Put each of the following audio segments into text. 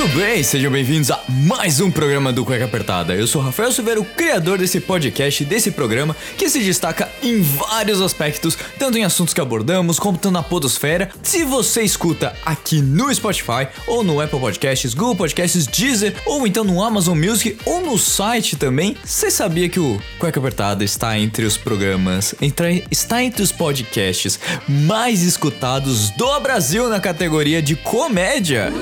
Muito bem, sejam bem-vindos a mais um programa do Cueca Apertada. Eu sou Rafael Silveira, o criador desse podcast, desse programa, que se destaca em vários aspectos, tanto em assuntos que abordamos, como na podosfera. Se você escuta aqui no Spotify, ou no Apple Podcasts, Google Podcasts, Deezer, ou então no Amazon Music, ou no site também, você sabia que o Cueca Apertada está entre os programas, entre, está entre os podcasts mais escutados do Brasil na categoria de comédia?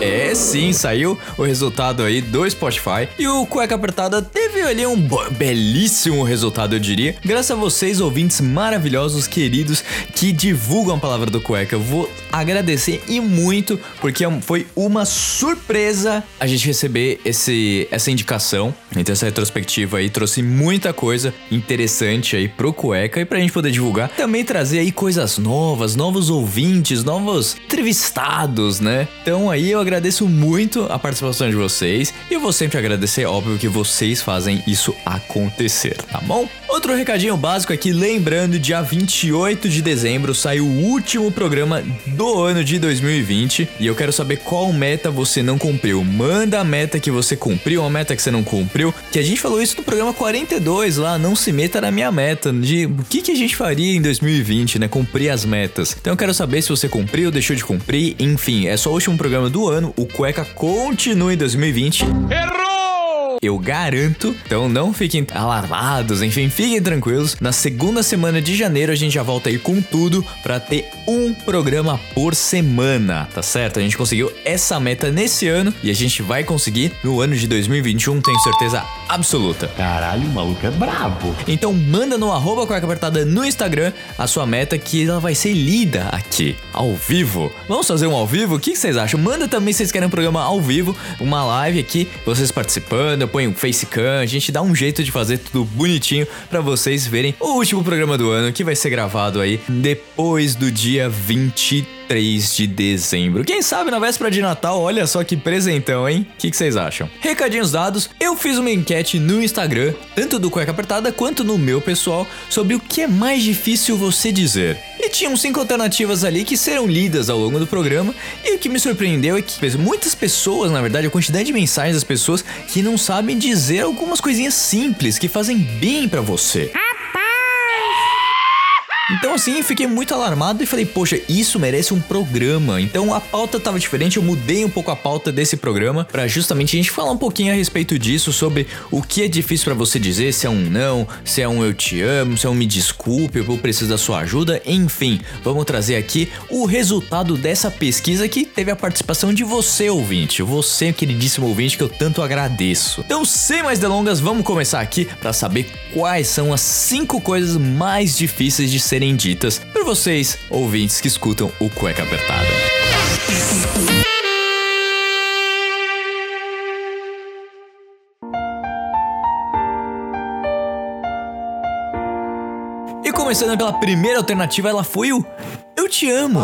É sim, saiu o resultado aí do Spotify e o Cueca Apertada teve ali um belíssimo resultado, eu diria. Graças a vocês, ouvintes maravilhosos, queridos, que divulgam a palavra do Cueca. Eu vou agradecer e muito, porque é foi uma surpresa a gente receber esse, essa indicação. Então essa retrospectiva aí trouxe muita coisa interessante aí pro Cueca e pra gente poder divulgar. Também trazer aí coisas novas, novos ouvintes, novos entrevistados, né? Então aí eu agradeço muito a participação de vocês e eu vou sempre agradecer, óbvio que vocês fazem isso acontecer, tá bom? Outro recadinho básico aqui, lembrando, dia 28 de dezembro sai o último programa do ano de 2020 e eu quero saber qual meta você não cumpriu. Manda a meta que você cumpriu, a meta que você não cumpriu, que a gente falou isso no programa 42 lá, não se meta na minha meta, de o que, que a gente faria em 2020, né? Cumprir as metas. Então eu quero saber se você cumpriu, deixou de cumprir, enfim, é só o último programa do ano, o Cueca continua em 2020. Eu garanto. Então não fiquem alarmados, enfim, fiquem tranquilos. Na segunda semana de janeiro a gente já volta aí com tudo pra ter um programa por semana, tá certo? A gente conseguiu essa meta nesse ano e a gente vai conseguir no ano de 2021, tenho certeza absoluta. Caralho, o maluco é brabo. Então manda no arroba cueca apertada no Instagram a sua meta que ela vai ser lida aqui, ao vivo. Vamos fazer um ao vivo? O que vocês acham? Manda também se vocês querem um programa ao vivo, uma live aqui, vocês participando, eu ponho um facecam, a gente dá um jeito de fazer tudo bonitinho pra vocês verem o último programa do ano que vai ser gravado aí depois do dia 23 de dezembro. Quem sabe na véspera de Natal, olha só que presentão, hein? O que, que vocês acham? Recadinhos dados, eu fiz uma enquete no Instagram, tanto do Cueca Apertada quanto no meu pessoal, sobre o que é mais difícil você dizer. E tinham cinco alternativas ali que serão lidas ao longo do programa. E o que me surpreendeu é que muitas pessoas, na verdade, a quantidade de mensagens das pessoas que não sabem dizer algumas coisinhas simples que fazem bem pra você. Então assim, fiquei muito alarmado e falei, poxa, isso merece um programa. Então a pauta tava diferente, eu mudei um pouco a pauta desse programa pra justamente a gente falar um pouquinho a respeito disso, sobre o que é difícil pra você dizer, se é um não, se é um eu te amo, se é um me desculpe, eu preciso da sua ajuda, enfim. Vamos trazer aqui o resultado dessa pesquisa que teve a participação de você, ouvinte. Você, queridíssimo ouvinte, que eu tanto agradeço. Então, sem mais delongas, vamos começar aqui pra saber quais são as cinco coisas mais difíceis de serem ditas por vocês, ouvintes que escutam o Cueca Apertada. E começando pela primeira alternativa, ela foi o Eu te amo.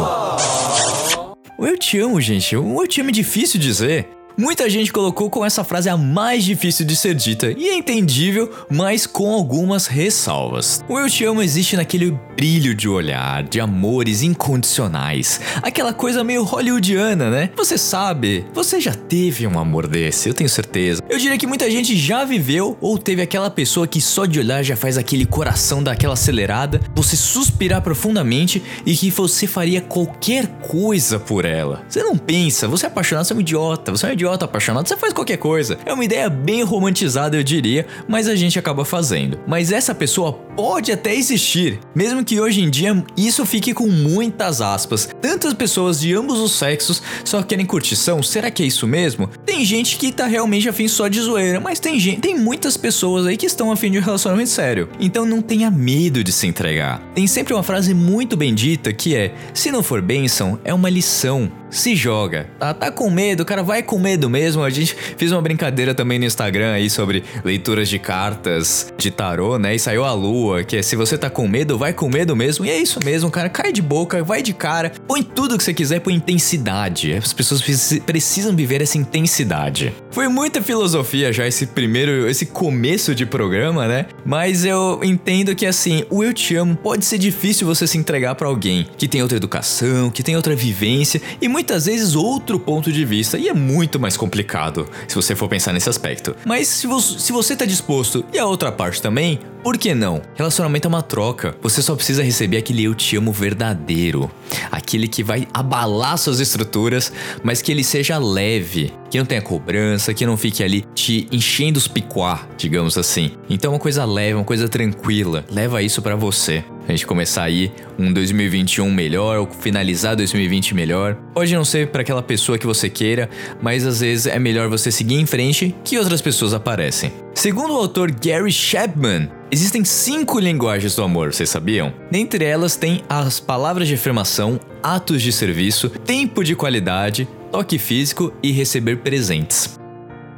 O eu te amo, gente. O eu te amo é difícil dizer. Muita gente colocou com essa frase a mais difícil de ser dita, e é entendível, mas com algumas ressalvas. O eu te amo existe naquele brilho de olhar, de amores incondicionais, aquela coisa meio hollywoodiana, né? Você sabe, você já teve um amor desse, eu tenho certeza. Eu diria que muita gente já viveu ou teve aquela pessoa que só de olhar já faz aquele coração dar aquela acelerada, você suspirar profundamente e que você faria qualquer coisa por ela. Você não pensa, você é apaixonado, você é um idiota, você é um idiota apaixonado, você faz qualquer coisa. É uma ideia bem romantizada, eu diria, mas a gente acaba fazendo. Mas essa pessoa pode até existir, mesmo que hoje em dia isso fique com muitas aspas. Tantas pessoas de ambos os sexos só querem curtição, será que é isso mesmo? Tem gente que tá realmente afim só de zoeira, mas tem gente, tem muitas pessoas aí que estão afim de um relacionamento sério. Então não tenha medo de se entregar. Tem sempre uma frase muito bendita que é: se não for bênção, é uma lição. Se joga. Tá, tá com medo, cara, vai com medo mesmo. A gente fez uma brincadeira também no Instagram aí sobre leituras de cartas de tarô, né? E saiu a lua, que é se você tá com medo, vai com medo mesmo. E é isso mesmo, cara. Cai de boca, vai de cara, põe tudo que você quiser, põe intensidade. As pessoas precisam viver essa intensidade. Foi muita filosofia já esse primeiro, esse começo de programa, né? Mas eu entendo que assim, o eu te amo pode ser difícil você se entregar para alguém que tem outra educação, que tem outra vivência e muitas vezes outro ponto de vista, e é muito mais complicado se você for pensar nesse aspecto. Mas se você, se você tá disposto e a outra parte também, por que não? Relacionamento é uma troca. Você só precisa receber aquele eu te amo verdadeiro. Aquele que vai abalar suas estruturas, mas que ele seja leve. Que não tenha cobrança, que não fique ali te enchendo os picuá, digamos assim. Então uma coisa leve, uma coisa tranquila. Leva isso para você. A gente começar aí um 2021 melhor ou finalizar 2020 melhor. Pode não ser para aquela pessoa que você queira, mas às vezes é melhor você seguir em frente que outras pessoas aparecem. Segundo o autor Gary Chapman, Existem cinco linguagens do amor, vocês sabiam? Dentre elas tem as palavras de afirmação, atos de serviço, tempo de qualidade, toque físico e receber presentes.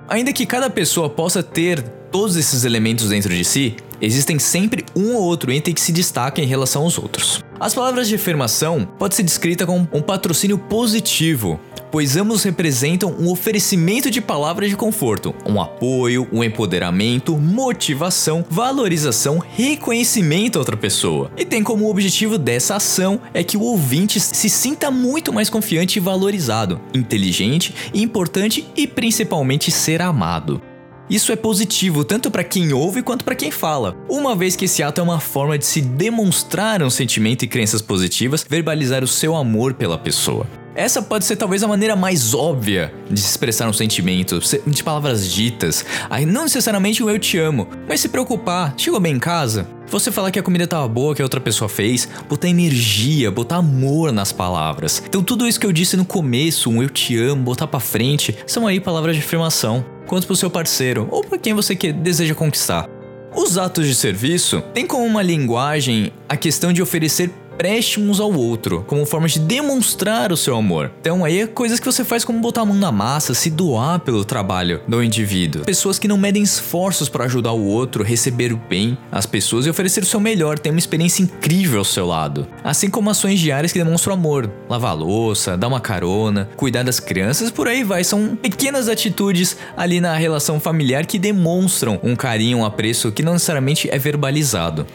Ainda que cada pessoa possa ter todos esses elementos dentro de si, existem sempre um ou outro item que se destaca em relação aos outros. As palavras de afirmação pode ser descrita como um patrocínio positivo, pois ambos representam um oferecimento de palavras de conforto, um apoio, um empoderamento, motivação, valorização, reconhecimento a outra pessoa. E tem como objetivo dessa ação é que o ouvinte se sinta muito mais confiante e valorizado, inteligente, importante e principalmente ser amado. Isso é positivo tanto para quem ouve quanto para quem fala, uma vez que esse ato é uma forma de se demonstrar um sentimento e crenças positivas, verbalizar o seu amor pela pessoa. Essa pode ser talvez a maneira mais óbvia de se expressar um sentimento, de palavras ditas. Aí não necessariamente o eu te amo, mas se preocupar, chegou bem em casa? Você falar que a comida estava boa, que a outra pessoa fez, botar energia, botar amor nas palavras. Então tudo isso que eu disse no começo, um eu te amo, botar para frente, são aí palavras de afirmação, quanto pro seu parceiro ou para quem você que deseja conquistar. Os atos de serviço têm como uma linguagem a questão de oferecer empréstimos ao outro, como forma de demonstrar o seu amor. Então aí é coisas que você faz como botar a mão na massa, se doar pelo trabalho do indivíduo. Pessoas que não medem esforços para ajudar o outro, receber o bem as pessoas e oferecer o seu melhor, ter uma experiência incrível ao seu lado. Assim como ações diárias que demonstram amor, lavar louça, dar uma carona, cuidar das crianças, por aí vai. São pequenas atitudes ali na relação familiar que demonstram um carinho, um apreço que não necessariamente é verbalizado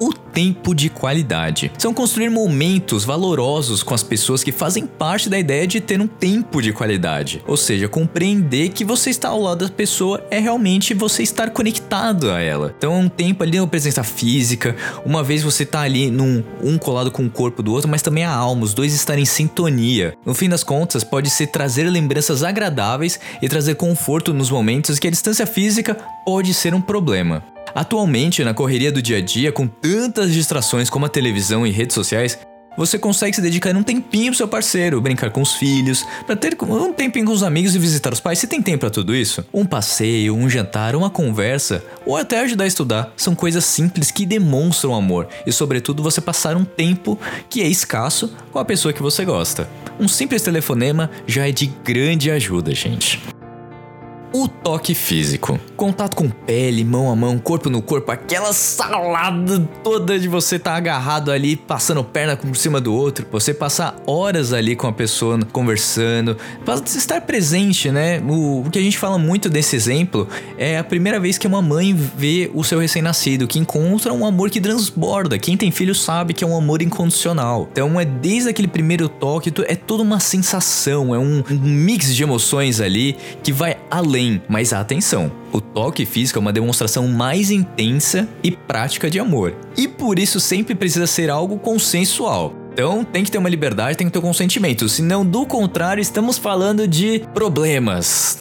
o tempo de qualidade. São construir momentos valorosos com as pessoas que fazem parte da ideia de ter um tempo de qualidade. Ou seja, compreender que você está ao lado da pessoa é realmente você estar conectado a ela. Então é um tempo ali, uma presença física, uma vez você está ali num um colado com o corpo do outro, mas também a alma, os dois estarem em sintonia. No fim das contas, pode ser trazer lembranças agradáveis e trazer conforto nos momentos que a distância física pode ser um problema. Atualmente, na correria do dia a dia, com tantas distrações como a televisão e redes sociais, você consegue se dedicar um tempinho pro seu parceiro, brincar com os filhos, para ter um tempinho com os amigos e visitar os pais. Você tem tempo para tudo isso? Um passeio, um jantar, uma conversa, ou até ajudar a estudar, são coisas simples que demonstram amor e, sobretudo, você passar um tempo que é escasso com a pessoa que você gosta. Um simples telefonema já é de grande ajuda, gente. O toque físico. Contato com pele, mão a mão, corpo no corpo, aquela salada toda de você estar tá agarrado ali, passando perna por cima do outro, você passar horas ali com a pessoa conversando, estar presente, né? O, o, que a gente fala muito desse exemplo é a primeira vez que uma mãe vê o seu recém-nascido, que encontra um amor que transborda. Quem tem filho sabe que é um amor incondicional. Então é desde aquele primeiro toque, é toda uma sensação, é um, um mix de emoções ali que vai além além, mas atenção, o toque físico é uma demonstração mais intensa e prática de amor, e por isso sempre precisa ser algo consensual. Então tem que ter uma liberdade, tem que ter um consentimento, senão do contrário estamos falando de problemas.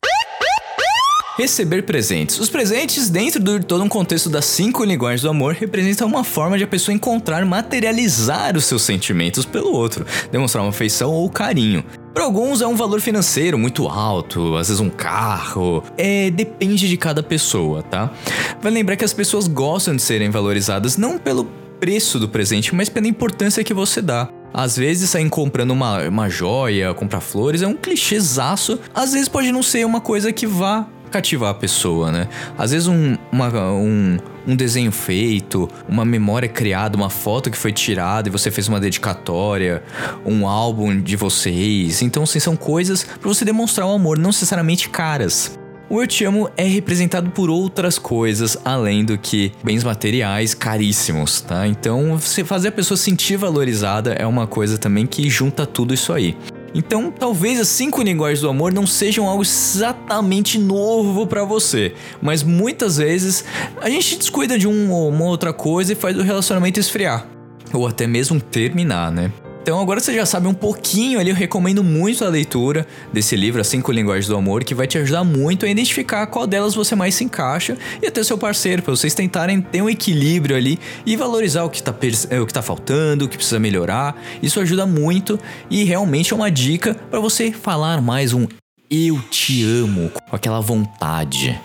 Receber presentes. Os presentes, dentro de todo um contexto das cinco linguagens do amor, representam uma forma de a pessoa encontrar, materializar os seus sentimentos pelo outro, demonstrar uma afeição ou carinho. Para alguns é um valor financeiro muito alto, às vezes um carro. É, depende de cada pessoa, tá? Vai lembrar que as pessoas gostam de serem valorizadas não pelo preço do presente, mas pela importância que você dá. Às vezes sair comprando uma, uma joia, comprar flores é um clichêzaço. Às vezes pode não ser uma coisa que vá cativar a pessoa, né? Às vezes um, uma, um, um desenho feito, uma memória criada, uma foto que foi tirada e você fez uma dedicatória, um álbum de vocês. Então, assim, são coisas para você demonstrar o amor, não necessariamente caras. O Eu Te Amo é representado por outras coisas além do que bens materiais caríssimos, tá? Então, você fazer a pessoa sentir valorizada é uma coisa também que junta tudo isso aí. Então, talvez as cinco linguagens do amor não sejam algo exatamente novo para você, mas muitas vezes a gente descuida de um ou uma outra coisa e faz o relacionamento esfriar, ou até mesmo terminar, né? Então agora você já sabe um pouquinho ali, eu recomendo muito a leitura desse livro, As Cinco Linguagens do Amor, que vai te ajudar muito a identificar qual delas você mais se encaixa e até seu parceiro, para vocês tentarem ter um equilíbrio ali e valorizar o que, tá, o que tá faltando, o que precisa melhorar. Isso ajuda muito e realmente é uma dica para você falar mais um eu te amo com aquela vontade.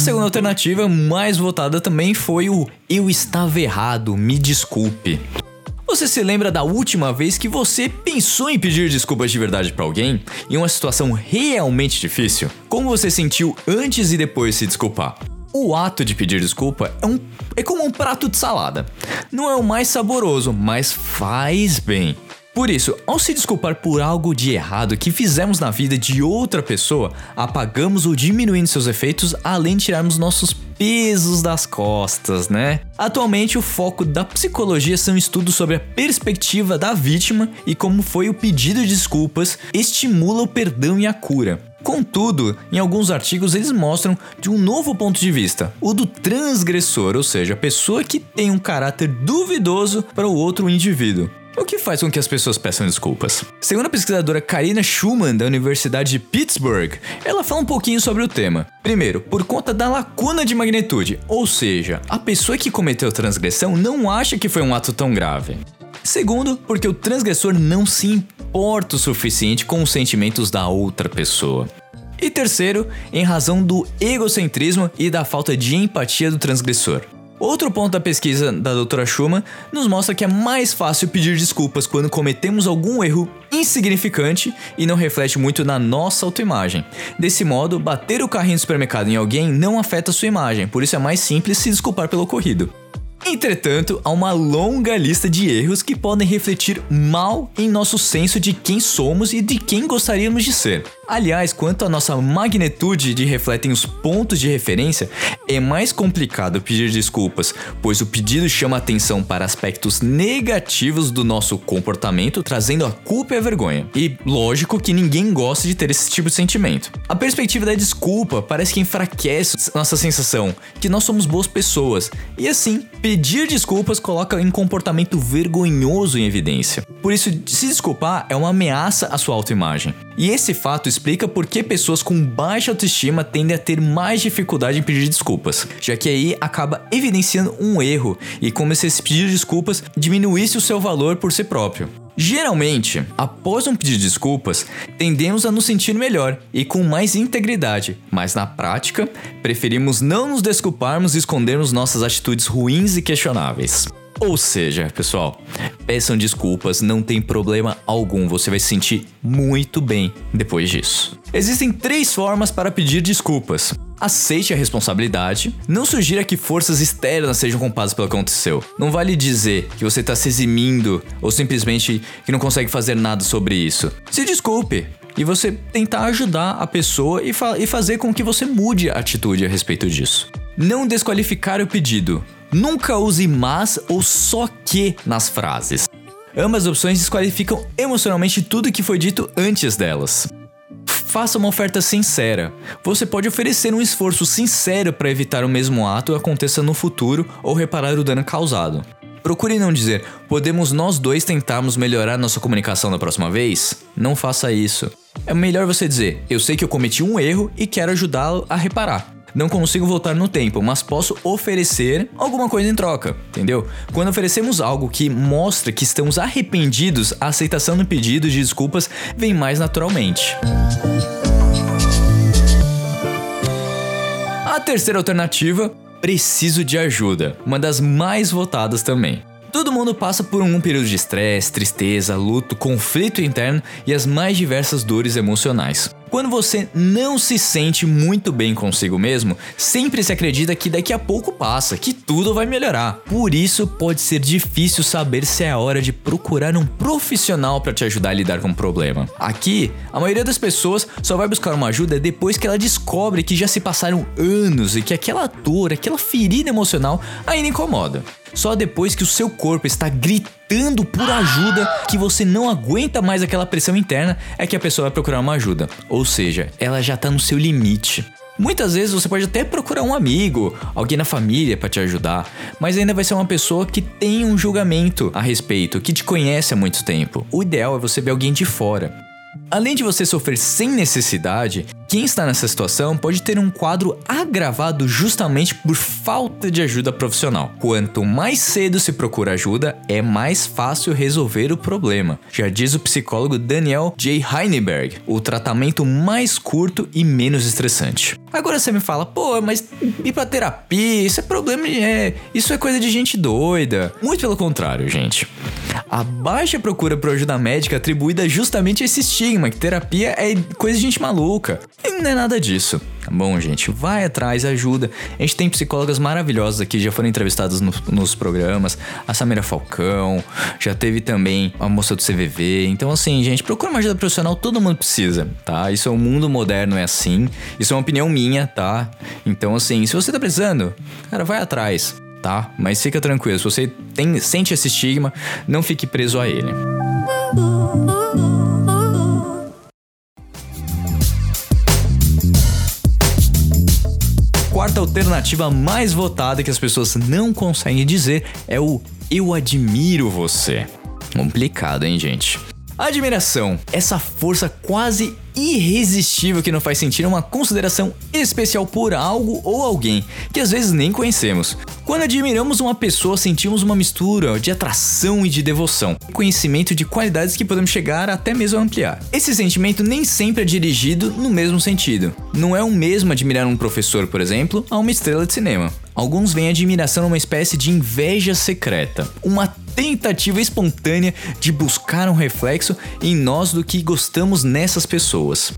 Na segunda alternativa, mais votada também foi o Eu estava errado, me desculpe. Você se lembra da última vez que você pensou em pedir desculpas de verdade para alguém em uma situação realmente difícil? Como você sentiu antes e depois de se desculpar? O ato de pedir desculpa é, um, é como um prato de salada. Não é o mais saboroso, mas faz bem. Por isso, ao se desculpar por algo de errado que fizemos na vida de outra pessoa, apagamos ou diminuímos seus efeitos, além de tirarmos nossos pesos das costas, né? Atualmente, o foco da psicologia são estudos sobre a perspectiva da vítima e como foi o pedido de desculpas estimula o perdão e a cura. Contudo, em alguns artigos eles mostram de um novo ponto de vista, o do transgressor, ou seja, a pessoa que tem um caráter duvidoso para o outro indivíduo. O que faz com que as pessoas peçam desculpas? Segundo a pesquisadora Karina Schumann, da Universidade de Pittsburgh, ela fala um pouquinho sobre o tema. Primeiro, por conta da lacuna de magnitude, ou seja, a pessoa que cometeu transgressão não acha que foi um ato tão grave. Segundo, porque o transgressor não se importa o suficiente com os sentimentos da outra pessoa. E terceiro, em razão do egocentrismo e da falta de empatia do transgressor. Outro ponto da pesquisa da doutora Schumann nos mostra que é mais fácil pedir desculpas quando cometemos algum erro insignificante e não reflete muito na nossa autoimagem. Desse modo, bater o carrinho do supermercado em alguém não afeta sua imagem, por isso é mais simples se desculpar pelo ocorrido. Entretanto, há uma longa lista de erros que podem refletir mal em nosso senso de quem somos e de quem gostaríamos de ser. Aliás, quanto à nossa magnitude de refletem os pontos de referência, é mais complicado pedir desculpas, pois o pedido chama atenção para aspectos negativos do nosso comportamento, trazendo a culpa e a vergonha. E lógico que ninguém gosta de ter esse tipo de sentimento. A perspectiva da desculpa parece que enfraquece nossa sensação que nós somos boas pessoas, e assim, pedir desculpas coloca um comportamento vergonhoso em evidência. Por isso, se desculpar é uma ameaça à sua autoimagem. E esse fato explica por que pessoas com baixa autoestima tendem a ter mais dificuldade em pedir desculpas, já que aí acaba evidenciando um erro e como se esse pedir desculpas diminuísse o seu valor por si próprio. Geralmente, após um pedido de desculpas, tendemos a nos sentir melhor e com mais integridade, mas na prática, preferimos não nos desculparmos e escondermos nossas atitudes ruins e questionáveis. Ou seja, pessoal, peçam desculpas, não tem problema algum, você vai se sentir muito bem depois disso. Existem três formas para pedir desculpas. Aceite a responsabilidade. Não sugira que forças externas sejam culpadas pelo que aconteceu. Não vale dizer que você está se eximindo ou simplesmente que não consegue fazer nada sobre isso. Se desculpe e você tentar ajudar a pessoa e, fa e fazer com que você mude a atitude a respeito disso. Não desqualificar o pedido. Nunca use mas ou só que nas frases. Ambas opções desqualificam emocionalmente tudo que foi dito antes delas. Faça uma oferta sincera. Você pode oferecer um esforço sincero para evitar o mesmo ato aconteça no futuro ou reparar o dano causado. Procure não dizer, podemos nós dois tentarmos melhorar nossa comunicação da próxima vez? Não faça isso. É melhor você dizer, eu sei que eu cometi um erro e quero ajudá-lo a reparar. Não consigo voltar no tempo, mas posso oferecer alguma coisa em troca, entendeu? Quando oferecemos algo que mostra que estamos arrependidos, a aceitação do pedido de desculpas vem mais naturalmente. A terceira alternativa, preciso de ajuda, uma das mais votadas também. Todo mundo passa por um período de estresse, tristeza, luto, conflito interno e as mais diversas dores emocionais. Quando você não se sente muito bem consigo mesmo, sempre se acredita que daqui a pouco passa, que tudo vai melhorar. Por isso, pode ser difícil saber se é a hora de procurar um profissional para te ajudar a lidar com o problema. Aqui, a maioria das pessoas só vai buscar uma ajuda depois que ela descobre que já se passaram anos e que aquela dor, aquela ferida emocional ainda incomoda. Só depois que o seu corpo está gritando por ajuda, que você não aguenta mais aquela pressão interna, é que a pessoa vai procurar uma ajuda. Ou seja, ela já está no seu limite. Muitas vezes você pode até procurar um amigo, alguém na família para te ajudar, mas ainda vai ser uma pessoa que tem um julgamento a respeito, que te conhece há muito tempo. O ideal é você ver alguém de fora. Além de você sofrer sem necessidade, quem está nessa situação pode ter um quadro agravado justamente por falta de ajuda profissional. Quanto mais cedo se procura ajuda, é mais fácil resolver o problema. Já diz o psicólogo Daniel J. Heineberg, o tratamento mais curto e menos estressante. Agora você me fala, pô, mas ir pra terapia, isso é problema, é, isso é coisa de gente doida. Muito pelo contrário, gente. A baixa procura por ajuda médica atribuída justamente a esse estigma que terapia é coisa de gente maluca. E não é nada disso. Tá bom, gente? Vai atrás, ajuda. A gente tem psicólogas maravilhosas aqui, já foram entrevistadas no, nos programas. A Samira Falcão, já teve também a moça do CVV. Então, assim, gente, procura uma ajuda profissional, todo mundo precisa, tá? Isso é o mundo moderno, é assim. Isso é uma opinião minha, tá? Então, assim, se você tá precisando, cara, vai atrás, tá? Mas fica tranquilo, se você tem, sente esse estigma, não fique preso a ele. Quarta alternativa mais votada que as pessoas não conseguem dizer é o eu admiro você. Complicado, hein, gente? Admiração, essa força quase irresistível que nos faz sentir uma consideração especial por algo ou alguém que às vezes nem conhecemos. Quando admiramos uma pessoa, sentimos uma mistura de atração e de devoção, conhecimento de qualidades que podemos chegar até mesmo a ampliar. Esse sentimento nem sempre é dirigido no mesmo sentido. Não é o mesmo admirar um professor, por exemplo, a uma estrela de cinema. Alguns veem admiração numa espécie de inveja secreta, uma tentativa espontânea de buscar um reflexo em nós do que gostamos nessas pessoas.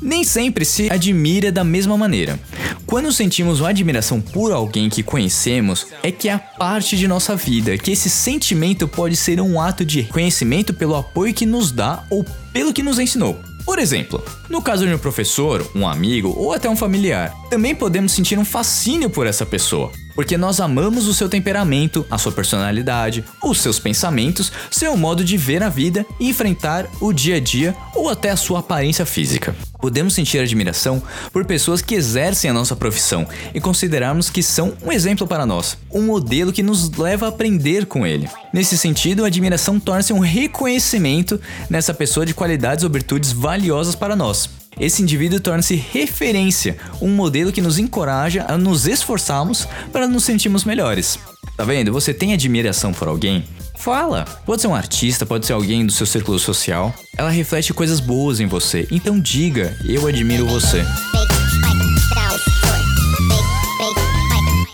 Nem sempre se admira da mesma maneira. Quando sentimos uma admiração por alguém que conhecemos, é que é a parte de nossa vida, que esse sentimento pode ser um ato de reconhecimento pelo apoio que nos dá ou pelo que nos ensinou. Por exemplo, no caso de um professor, um amigo ou até um familiar, também podemos sentir um fascínio por essa pessoa, porque nós amamos o seu temperamento, a sua personalidade, os seus pensamentos, seu modo de ver a vida e enfrentar o dia a dia ou até a sua aparência física. Podemos sentir admiração por pessoas que exercem a nossa profissão e considerarmos que são um exemplo para nós, um modelo que nos leva a aprender com ele. Nesse sentido, a admiração torna-se um reconhecimento nessa pessoa de qualidades ou virtudes valiosas para nós. Esse indivíduo torna-se referência, um modelo que nos encoraja a nos esforçarmos para nos sentirmos melhores. Tá vendo? Você tem admiração por alguém? Fala! Pode ser um artista, pode ser alguém do seu círculo social. Ela reflete coisas boas em você, então diga: Eu admiro você.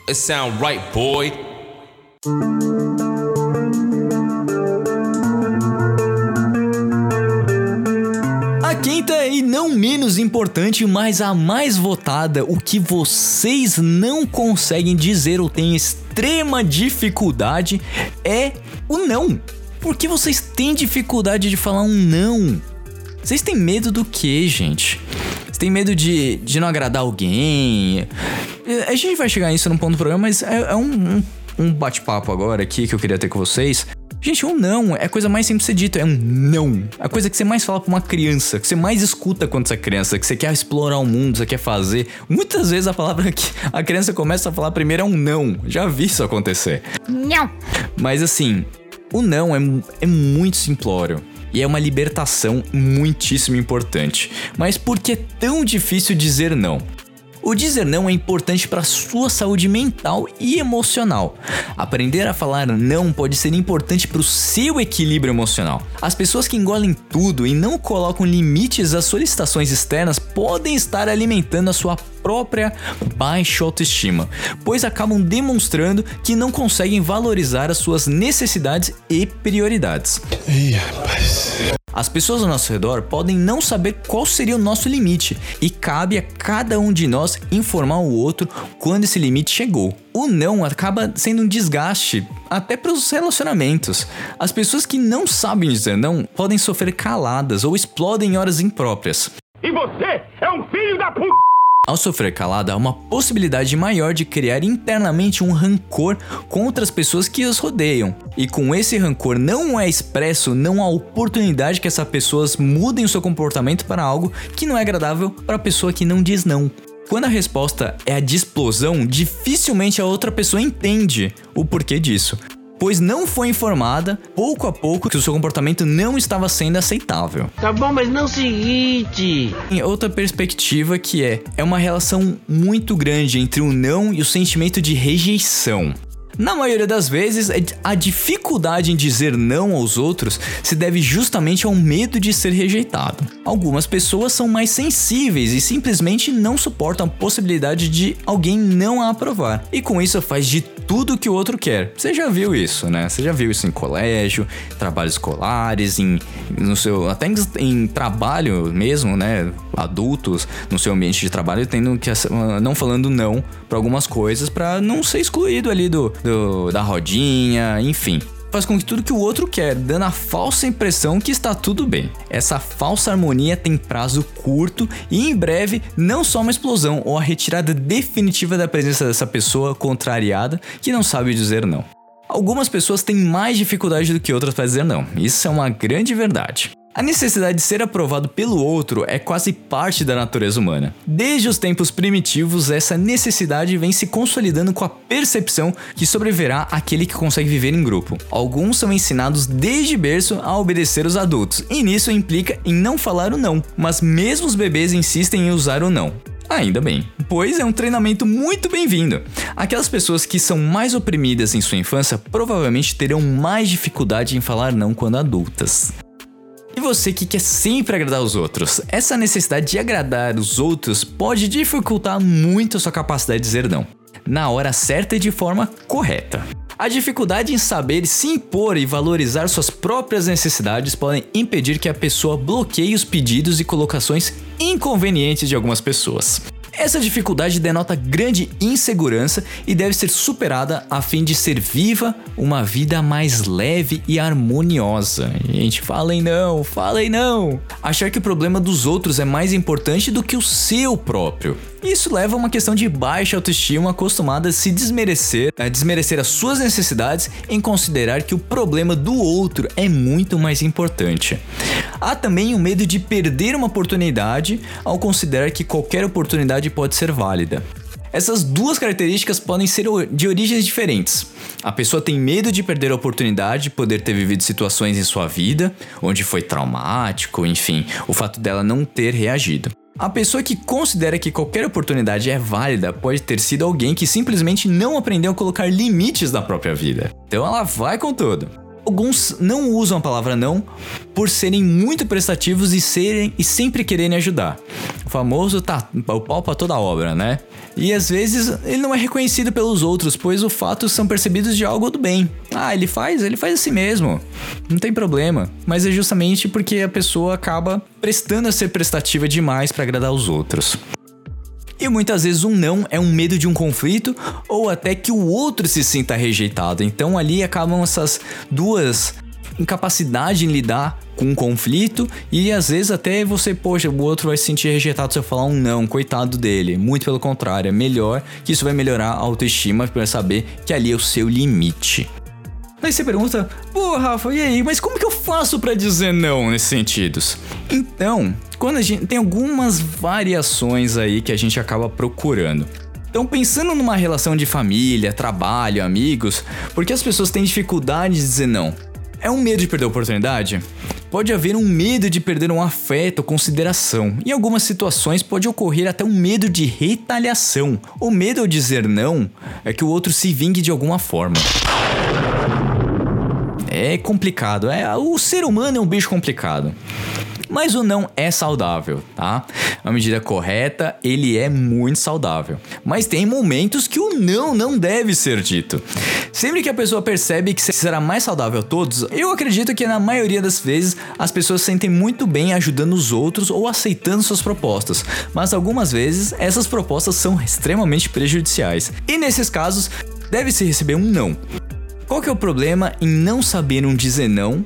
It sound right, boy. Menos importante, mas a mais votada, o que vocês não conseguem dizer ou têm extrema dificuldade é o não. Por que vocês têm dificuldade de falar um não? Vocês têm medo do que, gente? Vocês têm medo de, de não agradar alguém? A gente vai chegar nisso num ponto do programa, mas é, é um, um, um bate-papo agora aqui que eu queria ter com vocês. Gente, um não é a coisa mais simples de ser dito, é um não. A coisa que você mais fala pra uma criança, que você mais escuta quando você é criança, que você quer explorar o mundo, você quer fazer. Muitas vezes a palavra que a criança começa a falar primeiro é um não. Já vi isso acontecer. Não. Mas assim, o não é, é muito simplório. E é uma libertação muitíssimo importante. Mas por que é tão difícil dizer não? O dizer não é importante para sua saúde mental e emocional. Aprender a falar não pode ser importante para o seu equilíbrio emocional. As pessoas que engolem tudo e não colocam limites às solicitações externas podem estar alimentando a sua própria baixa autoestima, pois acabam demonstrando que não conseguem valorizar as suas necessidades e prioridades. Ih, rapaz. As pessoas ao nosso redor podem não saber qual seria o nosso limite e cabe a cada um de nós informar o outro quando esse limite chegou. O não acaba sendo um desgaste até para os relacionamentos. As pessoas que não sabem dizer não podem sofrer caladas ou explodem em horas impróprias. E você é um filho da puta! Ao sofrer calada, há uma possibilidade maior de criar internamente um rancor contra as pessoas que os rodeiam. E com esse rancor não é expresso, não há oportunidade que essas pessoas mudem o seu comportamento para algo que não é agradável para a pessoa que não diz não. Quando a resposta é a de explosão, dificilmente a outra pessoa entende o porquê disso pois não foi informada pouco a pouco que o seu comportamento não estava sendo aceitável. Tá bom, mas não se irrite. Em outra perspectiva que é, é uma relação muito grande entre o não e o sentimento de rejeição. Na maioria das vezes, é a dificuldade em dizer não aos outros se deve justamente ao medo de ser rejeitado. Algumas pessoas são mais sensíveis e simplesmente não suportam a possibilidade de alguém não a aprovar. E com isso faz de tudo que o outro quer. Você já viu isso, né? Você já viu isso em colégio, trabalhos escolares, em no seu até em, em trabalho mesmo, né? Adultos no seu ambiente de trabalho tendo que não falando não para algumas coisas para não ser excluído ali do, do da rodinha, enfim faz com que tudo que o outro quer, dando a falsa impressão que está tudo bem. Essa falsa harmonia tem prazo curto e em breve não só uma explosão ou a retirada definitiva da presença dessa pessoa contrariada que não sabe dizer não. Algumas pessoas têm mais dificuldade do que outras para dizer não, isso é uma grande verdade. A necessidade de ser aprovado pelo outro é quase parte da natureza humana. Desde os tempos primitivos, essa necessidade vem se consolidando com a percepção que sobreviverá aquele que consegue viver em grupo. Alguns são ensinados desde berço a obedecer os adultos, e nisso implica em não falar o não, mas mesmo os bebês insistem em usar o não. Ainda bem, pois é um treinamento muito bem-vindo. Aquelas pessoas que são mais oprimidas em sua infância provavelmente terão mais dificuldade em falar não quando adultas. E você que quer sempre agradar os outros, essa necessidade de agradar os outros pode dificultar muito a sua capacidade de dizer não, na hora certa e de forma correta. A dificuldade em saber se impor e valorizar suas próprias necessidades podem impedir que a pessoa bloqueie os pedidos e colocações inconvenientes de algumas pessoas. Essa dificuldade denota grande insegurança e deve ser superada a fim de ser viva uma vida mais leve e harmoniosa. Gente, falem não, falem não. Achar que o problema dos outros é mais importante do que o seu próprio. Isso leva a uma questão de baixa autoestima acostumada a se desmerecer, a desmerecer as suas necessidades em considerar que o problema do outro é muito mais importante. Há também o medo de perder uma oportunidade ao considerar que qualquer oportunidade pode ser válida. Essas duas características podem ser de origens diferentes. A pessoa tem medo de perder a oportunidade de poder ter vivido situações em sua vida onde foi traumático, enfim, o fato dela não ter reagido. A pessoa que considera que qualquer oportunidade é válida pode ter sido alguém que simplesmente não aprendeu a colocar limites na própria vida. Então ela vai com tudo. Alguns não usam a palavra não por serem muito prestativos e serem e sempre quererem ajudar. O famoso tá o pau pra toda obra, né? E às vezes ele não é reconhecido pelos outros, pois os fatos são percebidos de algo do bem. Ah, ele faz, ele faz assim mesmo. Não tem problema. Mas é justamente porque a pessoa acaba prestando a ser prestativa demais para agradar os outros. E muitas vezes um não é um medo de um conflito ou até que o outro se sinta rejeitado. Então ali acabam essas duas incapacidade em lidar com um conflito e às vezes até você, poxa, o outro vai se sentir rejeitado se eu falar um não, coitado dele. Muito pelo contrário, é melhor que isso vai melhorar a autoestima para saber que ali é o seu limite. Aí você pergunta, pô, Rafa, e aí, mas como que eu faço para dizer não nesses sentidos? Então, quando a gente tem algumas variações aí que a gente acaba procurando. Então, pensando numa relação de família, trabalho, amigos, por que as pessoas têm dificuldade de dizer não? É um medo de perder a oportunidade? Pode haver um medo de perder um afeto ou consideração. Em algumas situações pode ocorrer até um medo de retaliação. O medo ao dizer não é que o outro se vingue de alguma forma. É complicado, é o ser humano é um bicho complicado. Mas o não é saudável, tá? A medida correta, ele é muito saudável. Mas tem momentos que o não não deve ser dito. Sempre que a pessoa percebe que será mais saudável a todos, eu acredito que na maioria das vezes as pessoas sentem muito bem ajudando os outros ou aceitando suas propostas. Mas algumas vezes essas propostas são extremamente prejudiciais. E nesses casos, deve-se receber um não. Qual que é o problema em não saber um dizer não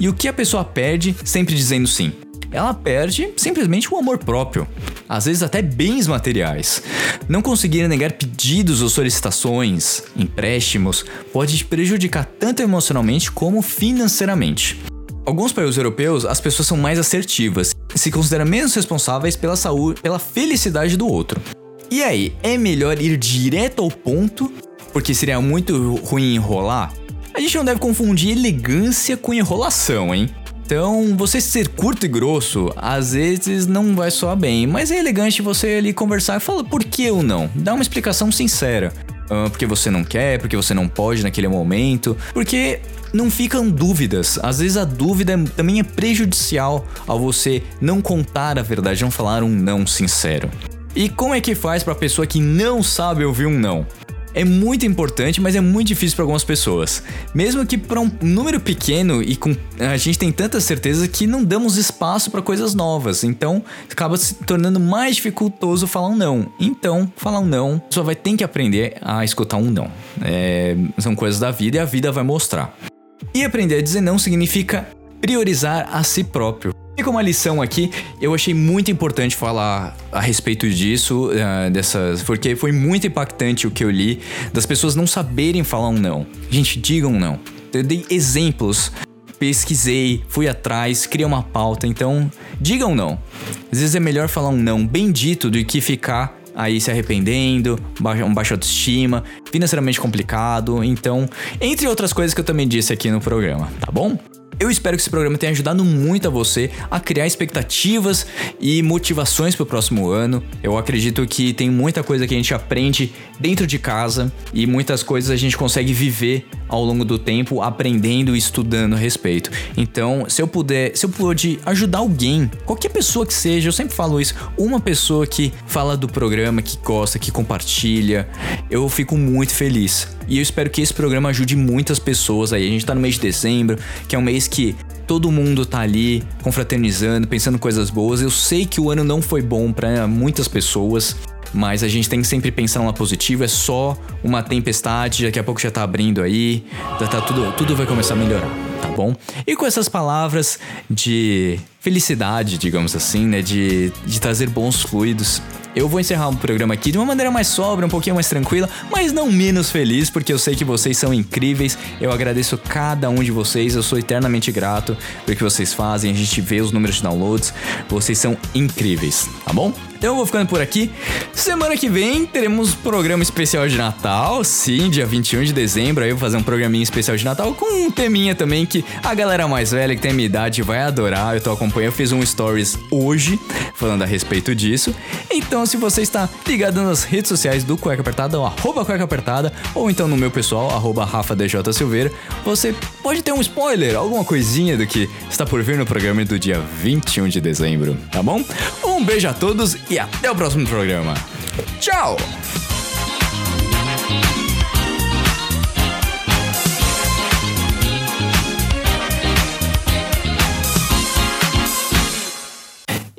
e o que a pessoa perde sempre dizendo sim? Ela perde simplesmente o amor próprio, às vezes até bens materiais. Não conseguir negar pedidos ou solicitações, empréstimos, pode te prejudicar tanto emocionalmente como financeiramente. Alguns países europeus, as pessoas são mais assertivas, se consideram menos responsáveis pela saúde, pela felicidade do outro. E aí, é melhor ir direto ao ponto porque seria muito ruim enrolar, a gente não deve confundir elegância com enrolação, hein? Então, você ser curto e grosso, às vezes não vai soar bem, mas é elegante você ali conversar e falar por que ou não. Dá uma explicação sincera. Uh, porque você não quer, porque você não pode naquele momento, porque não ficam dúvidas. Às vezes a dúvida também é prejudicial ao você não contar a verdade, não falar um não sincero. E como é que faz para a pessoa que não sabe ouvir um não? É muito importante, mas é muito difícil para algumas pessoas. Mesmo que para um número pequeno e com a gente tem tanta certeza que não damos espaço para coisas novas. Então, acaba se tornando mais dificultoso falar um não. Então, falar um não, só vai ter que aprender a escutar um não. É, são coisas da vida e a vida vai mostrar. E aprender a dizer não significa priorizar a si próprio. Como uma lição aqui, eu achei muito importante falar a respeito disso, uh, dessas, porque foi muito impactante o que eu li, das pessoas não saberem falar um não. Gente, digam não. Eu dei exemplos, pesquisei, fui atrás, criei uma pauta, então digam não. Às vezes é melhor falar um não bem dito do que ficar aí se arrependendo, um baixa autoestima, financeiramente complicado, então, entre outras coisas que eu também disse aqui no programa, tá bom? Eu espero que esse programa tenha ajudado muito a você a criar expectativas e motivações para o próximo ano. Eu acredito que tem muita coisa que a gente aprende dentro de casa e muitas coisas a gente consegue viver ao longo do tempo aprendendo e estudando a respeito. Então, se eu puder, se eu puder ajudar alguém, qualquer pessoa que seja, eu sempre falo isso, uma pessoa que fala do programa, que gosta, que compartilha, eu fico muito feliz. E eu espero que esse programa ajude muitas pessoas aí. A gente tá no mês de dezembro, que é um mês que todo mundo tá ali confraternizando, pensando coisas boas. Eu sei que o ano não foi bom para muitas pessoas, mas a gente tem que sempre pensar no lado positivo. É só uma tempestade, daqui a pouco já tá abrindo aí, já tá tudo, tudo vai começar a melhorar, tá bom? E com essas palavras de felicidade, digamos assim, né, de, de trazer bons fluidos, eu vou encerrar o programa aqui de uma maneira mais sóbria, um pouquinho mais tranquila, mas não menos feliz, porque eu sei que vocês são incríveis. Eu agradeço cada um de vocês, eu sou eternamente grato pelo que vocês fazem. A gente vê os números de downloads, vocês são incríveis, tá bom? Então eu vou ficando por aqui. Semana que vem teremos programa especial de Natal. Sim, dia 21 de dezembro. Aí eu vou fazer um programinha especial de Natal com um teminha também que a galera mais velha que tem minha idade vai adorar. Eu tô acompanhando. Eu fiz um stories hoje falando a respeito disso. Então, se você está ligado nas redes sociais do Cueca Apertada, ou arroba Cueca Apertada, ou então no meu pessoal, arroba Rafa DJ Silveira, você pode ter um spoiler, alguma coisinha do que está por vir no programa do dia 21 de dezembro, tá bom? Um beijo a todos e até o próximo programa. Tchau!